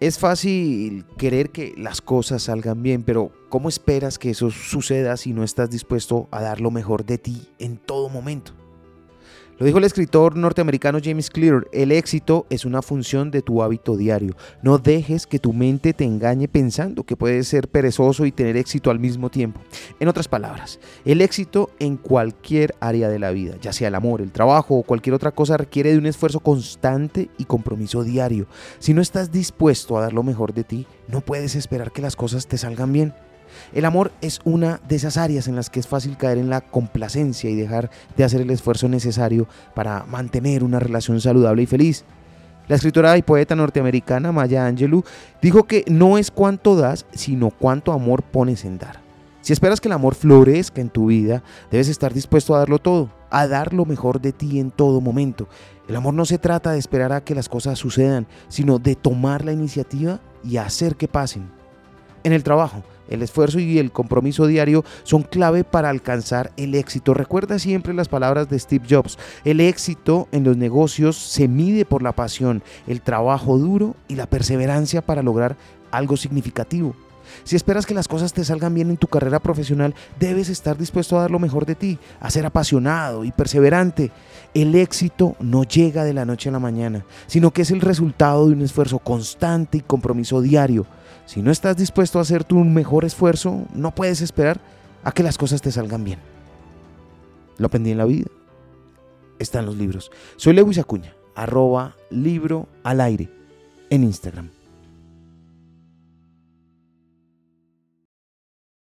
Es fácil querer que las cosas salgan bien, pero ¿cómo esperas que eso suceda si no estás dispuesto a dar lo mejor de ti en todo momento? Lo dijo el escritor norteamericano James Clear, el éxito es una función de tu hábito diario. No dejes que tu mente te engañe pensando que puedes ser perezoso y tener éxito al mismo tiempo. En otras palabras, el éxito en cualquier área de la vida, ya sea el amor, el trabajo o cualquier otra cosa, requiere de un esfuerzo constante y compromiso diario. Si no estás dispuesto a dar lo mejor de ti, no puedes esperar que las cosas te salgan bien. El amor es una de esas áreas en las que es fácil caer en la complacencia y dejar de hacer el esfuerzo necesario para mantener una relación saludable y feliz. La escritora y poeta norteamericana Maya Angelou dijo que no es cuánto das, sino cuánto amor pones en dar. Si esperas que el amor florezca en tu vida, debes estar dispuesto a darlo todo, a dar lo mejor de ti en todo momento. El amor no se trata de esperar a que las cosas sucedan, sino de tomar la iniciativa y hacer que pasen. En el trabajo, el esfuerzo y el compromiso diario son clave para alcanzar el éxito. Recuerda siempre las palabras de Steve Jobs. El éxito en los negocios se mide por la pasión, el trabajo duro y la perseverancia para lograr algo significativo. Si esperas que las cosas te salgan bien en tu carrera profesional, debes estar dispuesto a dar lo mejor de ti, a ser apasionado y perseverante. El éxito no llega de la noche a la mañana, sino que es el resultado de un esfuerzo constante y compromiso diario. Si no estás dispuesto a hacer tu mejor esfuerzo, no puedes esperar a que las cosas te salgan bien. Lo aprendí en la vida. Está en los libros. Soy Lewis Acuña, arroba libro al aire en Instagram.